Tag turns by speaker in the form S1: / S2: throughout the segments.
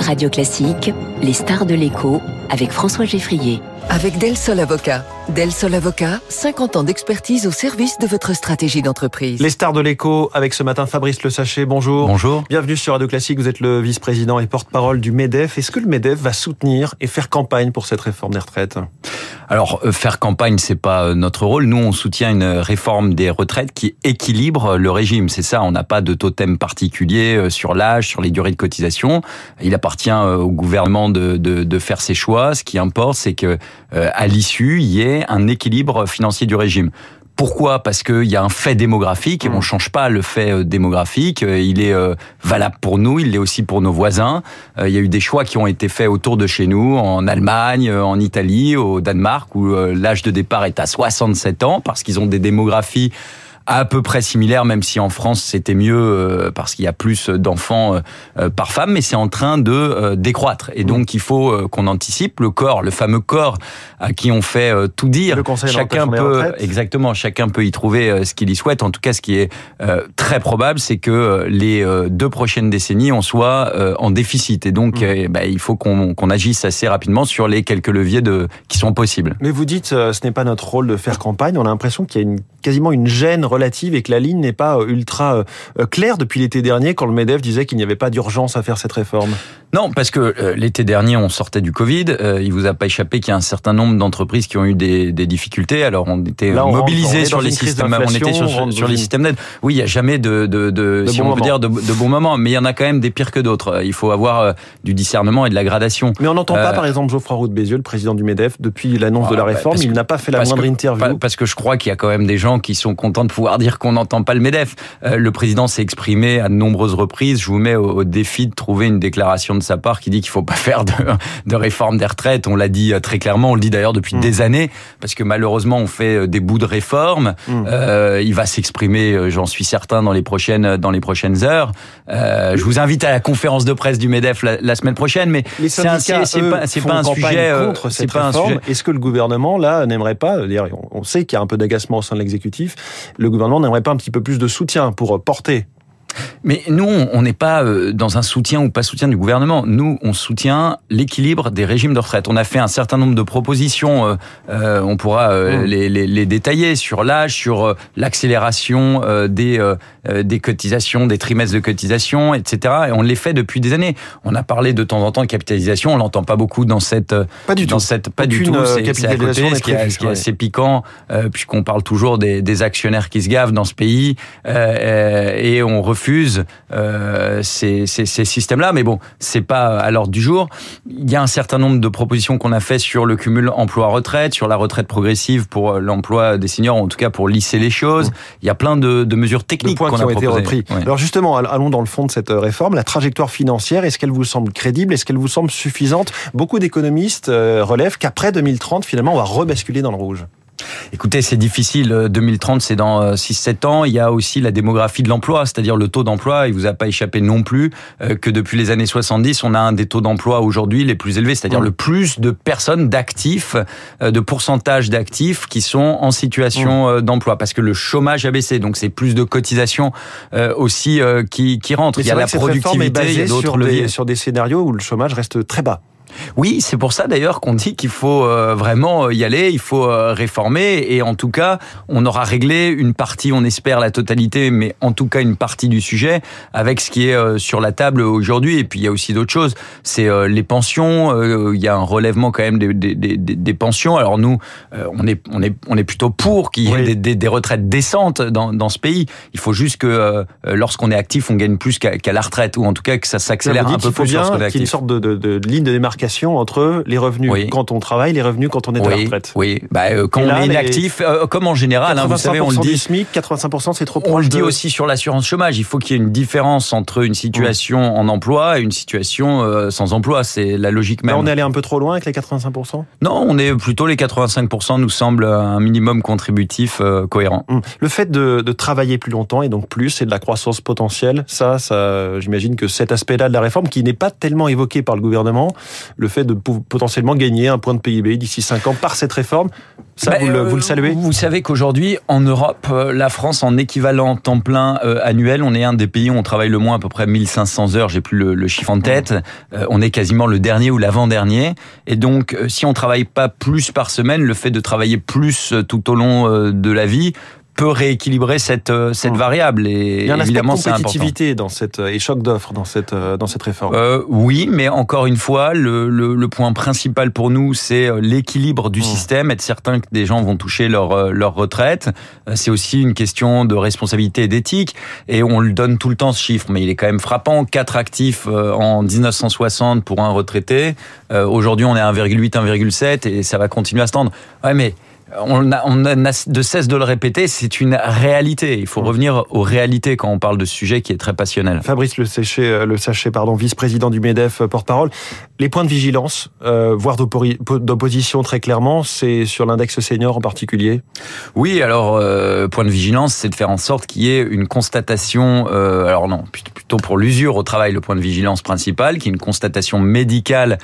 S1: Radio Classique, les stars de l'écho avec François Geffrier.
S2: Avec Del Sol Avocat. Del Sol Avocat, 50 ans d'expertise au service de votre stratégie d'entreprise.
S3: Les stars de l'écho avec ce matin Fabrice Le Sachet. Bonjour.
S4: Bonjour.
S3: Bienvenue sur Radio Classique. Vous êtes le vice-président et porte-parole du MEDEF. Est-ce que le MEDEF va soutenir et faire campagne pour cette réforme des retraites?
S4: Alors, euh, faire campagne, c'est pas euh, notre rôle. Nous, on soutient une réforme des retraites qui équilibre le régime. C'est ça. On n'a pas de totem particulier euh, sur l'âge, sur les durées de cotisation. Il appartient au gouvernement de, de, de faire ses choix. Ce qui importe, c'est que à l'issue, il y ait un équilibre financier du régime. Pourquoi? Parce qu'il y a un fait démographique et on change pas le fait démographique. Il est valable pour nous, il l'est aussi pour nos voisins. Il y a eu des choix qui ont été faits autour de chez nous, en Allemagne, en Italie, au Danemark, où l'âge de départ est à 67 ans parce qu'ils ont des démographies à peu près similaire, même si en France c'était mieux euh, parce qu'il y a plus d'enfants euh, par femme, mais c'est en train de euh, décroître. Et donc il faut qu'on anticipe le corps, le fameux corps à qui on fait tout dire.
S3: Le conseil
S4: chacun peut exactement, chacun peut y trouver ce qu'il y souhaite. En tout cas, ce qui est très probable, c'est que les deux prochaines décennies, on soit en déficit. Et donc, mmh. bah, il faut qu'on agisse assez rapidement sur les quelques leviers de qui sont possibles.
S3: Mais vous dites, ce n'est pas notre rôle de faire campagne. On a l'impression qu'il y a une, quasiment une gêne relative et que la ligne n'est pas euh, ultra euh, claire depuis l'été dernier quand le MEDEF disait qu'il n'y avait pas d'urgence à faire cette réforme
S4: Non, parce que euh, l'été dernier, on sortait du Covid. Il vous a pas échappé qu'il y a un certain nombre d'entreprises qui ont eu des, des difficultés. Alors, on était mobilisés sur les systèmes, on était sur, sur, les systèmes d'aide. Oui, il n'y a jamais de, de, de, si on peut dire, de, de bons moments, mais il y en a quand même des pires que d'autres. Il faut avoir du discernement et de la gradation.
S3: Mais on n'entend pas, par exemple, Geoffroy Roux de Bézieux, le président du MEDEF, depuis l'annonce de la ah, bah, réforme, il n'a pas fait la moindre interview.
S4: Parce que je crois qu'il y a quand même des gens qui sont contents de pouvoir dire qu'on n'entend pas le MEDEF. Euh, le président s'est exprimé à de nombreuses reprises. Je vous mets au, défi de trouver une déclaration de sa part qui dit qu'il faut pas faire de, de réforme des retraites. On l'a dit euh, très clairement, on le dit d'ailleurs depuis mm. des années, parce que malheureusement on fait euh, des bouts de réforme. Mm. Euh, il va s'exprimer, j'en suis certain, dans les prochaines dans les prochaines heures. Euh, je vous invite à la conférence de presse du Medef la, la semaine prochaine, mais
S3: c'est pas, un sujet. Contre cette pas réforme. Est-ce que le gouvernement là n'aimerait pas On sait qu'il y a un peu d'agacement au sein de l'exécutif. Le gouvernement n'aimerait pas un petit peu plus de soutien pour porter
S4: mais nous, on n'est pas euh, dans un soutien ou pas soutien du gouvernement. Nous, on soutient l'équilibre des régimes de retraite. On a fait un certain nombre de propositions. Euh, euh on pourra euh, mmh. les, les, les, détailler sur l'âge, sur l'accélération des, des cotisations, des trimestres de cotisation, etc. Et on les fait depuis des années. On a parlé de temps en temps de capitalisation. On l'entend pas beaucoup dans cette.
S3: Pas du
S4: dans
S3: tout.
S4: Cette, pas du tout. C'est à côté, ce qui, est, ce qui est assez piquant, puisqu'on parle toujours des, des, actionnaires qui se gavent dans ce pays, et on refuse refuse euh, ces, ces, ces systèmes-là. Mais bon, c'est pas à l'ordre du jour. Il y a un certain nombre de propositions qu'on a fait sur le cumul emploi-retraite, sur la retraite progressive pour euh, l'emploi des seniors, en tout cas pour lisser les choses. Il y a plein de, de mesures techniques qu'on a été repris.
S3: Alors justement, allons dans le fond de cette euh, réforme. La trajectoire financière, est-ce qu'elle vous semble crédible? Est-ce qu'elle vous semble suffisante? Beaucoup d'économistes euh, relèvent qu'après 2030, finalement, on va rebasculer dans le rouge.
S4: Écoutez, c'est difficile. 2030, c'est dans 6-7 euh, ans. Il y a aussi la démographie de l'emploi, c'est-à-dire le taux d'emploi. Il vous a pas échappé non plus euh, que depuis les années 70, on a un des taux d'emploi aujourd'hui les plus élevés, c'est-à-dire mmh. le plus de personnes d'actifs, euh, de pourcentage d'actifs qui sont en situation mmh. d'emploi, parce que le chômage a baissé. Donc c'est plus de cotisations aussi qui, qui rentrent.
S3: il y a la productivité, il y a d'autres leviers. Sur des scénarios où le chômage reste très bas.
S4: Oui, c'est pour ça d'ailleurs qu'on dit qu'il faut euh, vraiment euh, y aller, il faut euh, réformer et en tout cas, on aura réglé une partie, on espère la totalité, mais en tout cas une partie du sujet avec ce qui est sur la table aujourd'hui. Et puis il y a aussi d'autres choses, c'est les pensions. Il y a un relèvement quand même des, des, des, des pensions. Alors nous, on est on est on est plutôt pour qu'il y ait des, des, retraites décentes dans, dans ce pays. Il faut juste que lorsqu'on est actif, on gagne plus qu'à la retraite ou en tout cas que ça s'accélère un peu plus lorsqu'on est actif.
S3: Qu'il y ait une sorte de, de, de ligne de démarcation entre les revenus quand on travaille, les revenus quand on est à la retraite.
S4: Oui, bah, euh, quand on est inactif, euh, comme en général, hein, vous savez, on le dit.
S3: SMIC, 85%, c'est trop proche.
S4: On le
S3: dit
S4: aussi sur l'assurance chômage. Il faut qu'il y ait une différence entre une situation en emploi et une situation euh, sans emploi. C'est la logique même.
S3: on est allé un peu trop loin avec les 85%.
S4: Non, on est plutôt les 85% nous semble un minimum contributif cohérent.
S3: Hum. Le fait de, de, travailler plus longtemps et donc plus et de la croissance potentielle, ça, ça, j'imagine que cet aspect-là de la réforme, qui n'est pas tellement évoqué par le gouvernement, le fait de potentiellement gagner un point de PIB d'ici 5 ans par cette réforme. Ça, vous, le, vous, le, saluez?
S4: Vous savez qu'aujourd'hui, en Europe, la France, en équivalent temps plein annuel, on est un des pays où on travaille le moins, à peu près 1500 heures, j'ai plus le, le, chiffre en tête. on est quasiment le dernier ou l'avant-dernier. Et donc, si on travaille pas plus par semaine, le fait de travailler plus tout au long de la vie peut rééquilibrer cette euh, cette hmm. variable et
S3: il y a un évidemment c'est compétitivité dans cette euh, et choc d'offres dans cette euh, dans cette réforme.
S4: Euh, oui, mais encore une fois, le, le, le point principal pour nous, c'est l'équilibre du hmm. système, être certain que des gens vont toucher leur leur retraite. C'est aussi une question de responsabilité et d'éthique et on le donne tout le temps ce chiffre, mais il est quand même frappant. Quatre actifs en 1960 pour un retraité. Aujourd'hui, on est à 1,8, 1,7 et ça va continuer à se tendre. Ouais, mais on a, on a de cesse de le répéter, c'est une réalité. Il faut revenir aux réalités quand on parle de ce sujet qui est très passionnel.
S3: Fabrice Le Sachet, euh, le Sachet pardon, vice-président du MEDEF, euh, porte-parole. Les points de vigilance, euh, voire d'opposition très clairement, c'est sur l'index senior en particulier?
S4: Oui, alors, euh, point de vigilance, c'est de faire en sorte qu'il y ait une constatation, euh, alors non, plutôt pour l'usure au travail, le point de vigilance principal, qui est une constatation médicale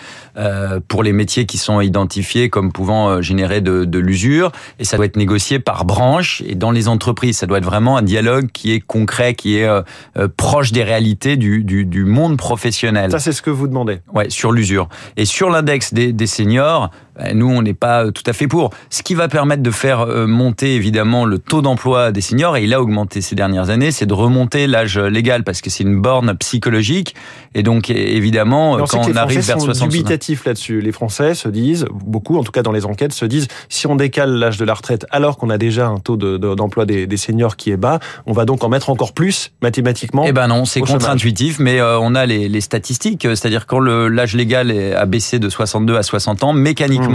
S4: pour les métiers qui sont identifiés comme pouvant générer de, de l'usure et ça doit être négocié par branche et dans les entreprises. Ça doit être vraiment un dialogue qui est concret, qui est euh, euh, proche des réalités du, du, du, monde professionnel.
S3: Ça, c'est ce que vous demandez.
S4: Ouais, sur l'usure. Et sur l'index des, des seniors, nous, on n'est pas euh, tout à fait pour. Ce qui va permettre de faire euh, monter évidemment le taux d'emploi des seniors, et il a augmenté ces dernières années, c'est de remonter l'âge légal parce que c'est une borne psychologique. Et donc évidemment, quand on arrive vers 60
S3: dubitatifs là-dessus. Les Français se disent, beaucoup en tout cas dans les enquêtes, se disent si on décale l'âge de la retraite alors qu'on a déjà un taux d'emploi des, des, seniors qui est bas, on va donc en mettre encore plus mathématiquement.
S4: Eh ben non, c'est contre-intuitif, mais euh, on a les, les statistiques, c'est-à-dire quand l'âge légal a baissé de 62 à 60 ans, mécaniquement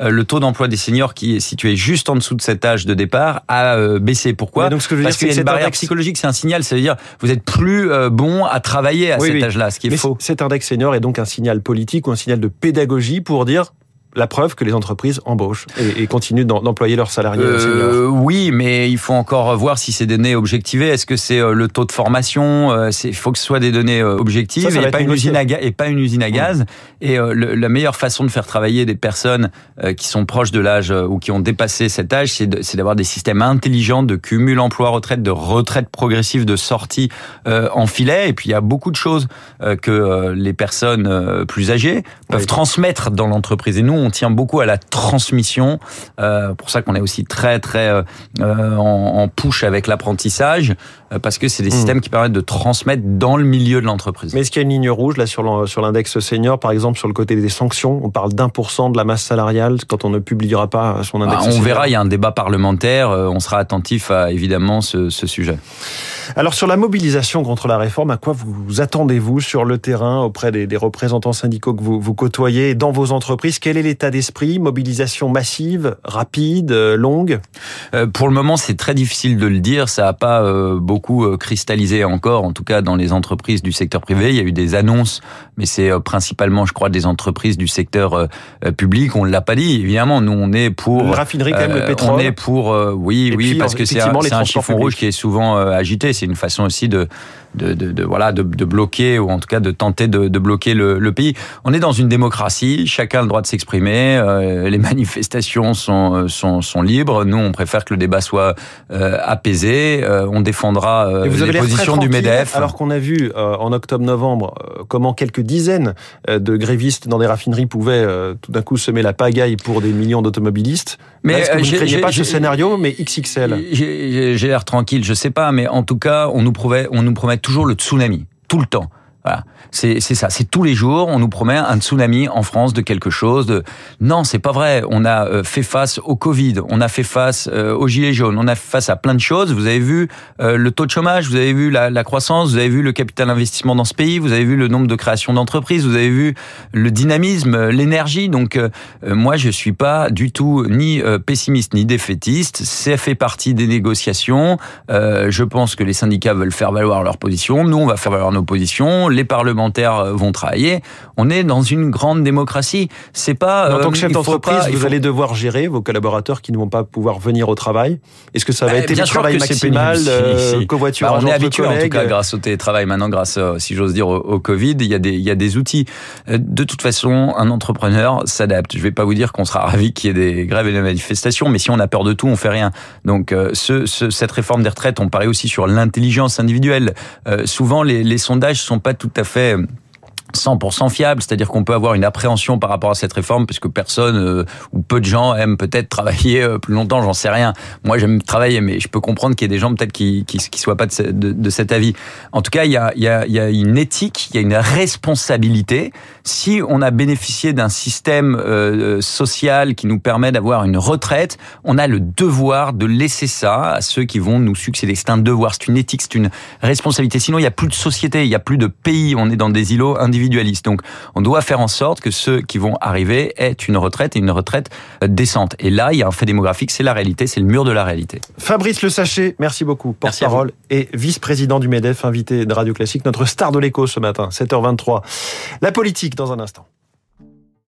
S4: euh, le taux d'emploi des seniors qui est situé juste en dessous de cet âge de départ a euh, baissé. Pourquoi
S3: donc, ce que je veux
S4: Parce qu'il y a une barrière psychologique, c'est un signal, ça veut dire vous êtes plus euh, bon à travailler à cet âge-là, ce qui est faux.
S3: Cet index senior est donc un signal politique ou un signal de pédagogie pour dire la preuve que les entreprises embauchent et, et continuent d'employer leurs salariés euh,
S4: Oui, mais il faut encore voir si ces données objectivées. Est-ce que c'est euh, le taux de formation euh, Il faut que ce soit des données objectives et, pas une usine à et pas une usine à gaz. Et la meilleure façon de faire travailler des personnes qui sont proches de l'âge ou qui ont dépassé cet âge, c'est d'avoir des systèmes intelligents de cumul emploi-retraite, de retraite progressive, de sortie en filet. Et puis il y a beaucoup de choses que les personnes plus âgées peuvent transmettre dans l'entreprise. Et nous, on tient beaucoup à la transmission. Euh, pour ça qu'on est aussi très très euh, euh, en, en, push avec l'apprentissage, parce que c'est des hmm. systèmes qui permettent de transmettre dans le milieu de l'entreprise.
S3: Mais est-ce qu'il y a une ligne rouge là sur l'index senior, par exemple sur le côté des sanctions? On parle d'un pour cent de la masse salariale quand on ne publiera pas son index.
S4: Bah, on verra, il y a un débat parlementaire. On sera attentif à évidemment ce, ce sujet.
S3: Alors sur la mobilisation contre la réforme, à quoi vous attendez-vous sur le terrain auprès des, des représentants syndicaux que vous, vous côtoyez dans vos entreprises? Quel est l'état d'esprit? Mobilisation massive, rapide, euh, longue?
S4: Euh, Pour le moment, c'est très difficile de le dire. Ça n'a pas euh, beaucoup cristallisé encore, en tout cas dans les entreprises du secteur privé. Il y a eu des annonces, mais c'est principalement, je crois, des entreprises du secteur public. On ne l'a pas dit, évidemment. Nous, on est pour...
S3: La raffinerie, quand même, le pétrole.
S4: On est pour... oui, oui, parce que c'est un, un chiffon rouge qui est souvent agité. C'est une façon aussi de de, de, de, voilà de, de, bloquer ou en tout cas de tenter de, de bloquer le, le, pays. On est dans une démocratie, chacun a le droit de s'exprimer, euh, les manifestations sont, euh, sont, sont libres. Nous, on préfère que le débat soit euh, apaisé. Euh, on défendra euh, vous les positions du Medef.
S3: Alors qu'on a vu en octobre-novembre comment quelques dizaines de grévistes dans des raffineries pouvaient tout d'un coup semer la pagaille pour des millions d'automobilistes. Mais est-ce que vous ne craignez pas ce scénario, mais XXL
S4: J'ai l'air tranquille, je sais pas, mais en tout cas, on nous promet, on nous promet toujours le tsunami, tout le temps. Voilà. C'est ça, c'est tous les jours, on nous promet un tsunami en France de quelque chose. De... Non, c'est pas vrai. On a euh, fait face au Covid, on a fait face euh, aux gilets jaunes, on a fait face à plein de choses. Vous avez vu euh, le taux de chômage, vous avez vu la, la, croissance, vous avez vu le capital investissement dans ce pays, vous avez vu le nombre de créations d'entreprises, vous avez vu le dynamisme, l'énergie. Donc moi, je suis pas du tout ni pessimiste ni défaitiste. Ça fait partie des négociations. je pense que les syndicats veulent faire valoir leur position. Nous, on va faire valoir nos positions les parlementaires vont travailler. On est dans une grande démocratie. C'est pas.
S3: en tant que chef
S4: il faut
S3: d'entreprise, vous
S4: faut-
S3: allez devoir gérer vos collaborateurs qui ne vont pas pouvoir venir au travail. Est-ce que ça va
S4: Bah,
S3: être
S4: que c'est
S3: maximal,
S4: pénible,
S3: euh,
S4: si, si.
S3: covoiturage
S4: Bah, on est habitué en tout cas grâce au télétravail maintenant grâce euh, si j'ose dire au, au Covid il y a des il y a des outils Euh, de toute façon un entrepreneur s'adapte je vais pas vous dire qu'on sera ravi qu'il y ait des grèves et des manifestations mais si on a peur de tout on fait rien donc euh, ce, ce- cette réforme des retraites on parlait aussi sur l'intelligence individuelle Euh, souvent les, les sondages sont pas tout à fait 100% fiable, c'est-à-dire qu'on peut avoir une appréhension par rapport à cette réforme puisque personne euh, ou peu de gens aiment peut-être travailler euh, plus longtemps, j'en sais rien. Moi, j'aime travailler, mais je peux comprendre qu'il y ait des gens peut-être qui qui, qui soient pas de, de, de cet avis. En tout cas, il y a, il y, a, y a une éthique, il y a une responsabilité. Si on a bénéficié d'un système euh, social qui nous permet d'avoir une retraite, on a le devoir de laisser ça à ceux qui vont nous succéder. C'est un devoir, c'est une éthique, c'est une responsabilité. Sinon, il n'y a plus de société, il n'y a plus de pays. On est dans des îlots Donc, on doit faire en sorte que ceux qui vont arriver aient une retraite et une retraite euh, décente. Et là, il y a un fait démographique, c'est la réalité, c'est le mur de la réalité.
S3: Fabrice Le Sachet, merci beaucoup. Porte-parole et vice-président du MEDEF, invité de Radio Classique, notre star de l'écho ce matin, 7h23. La politique dans un instant.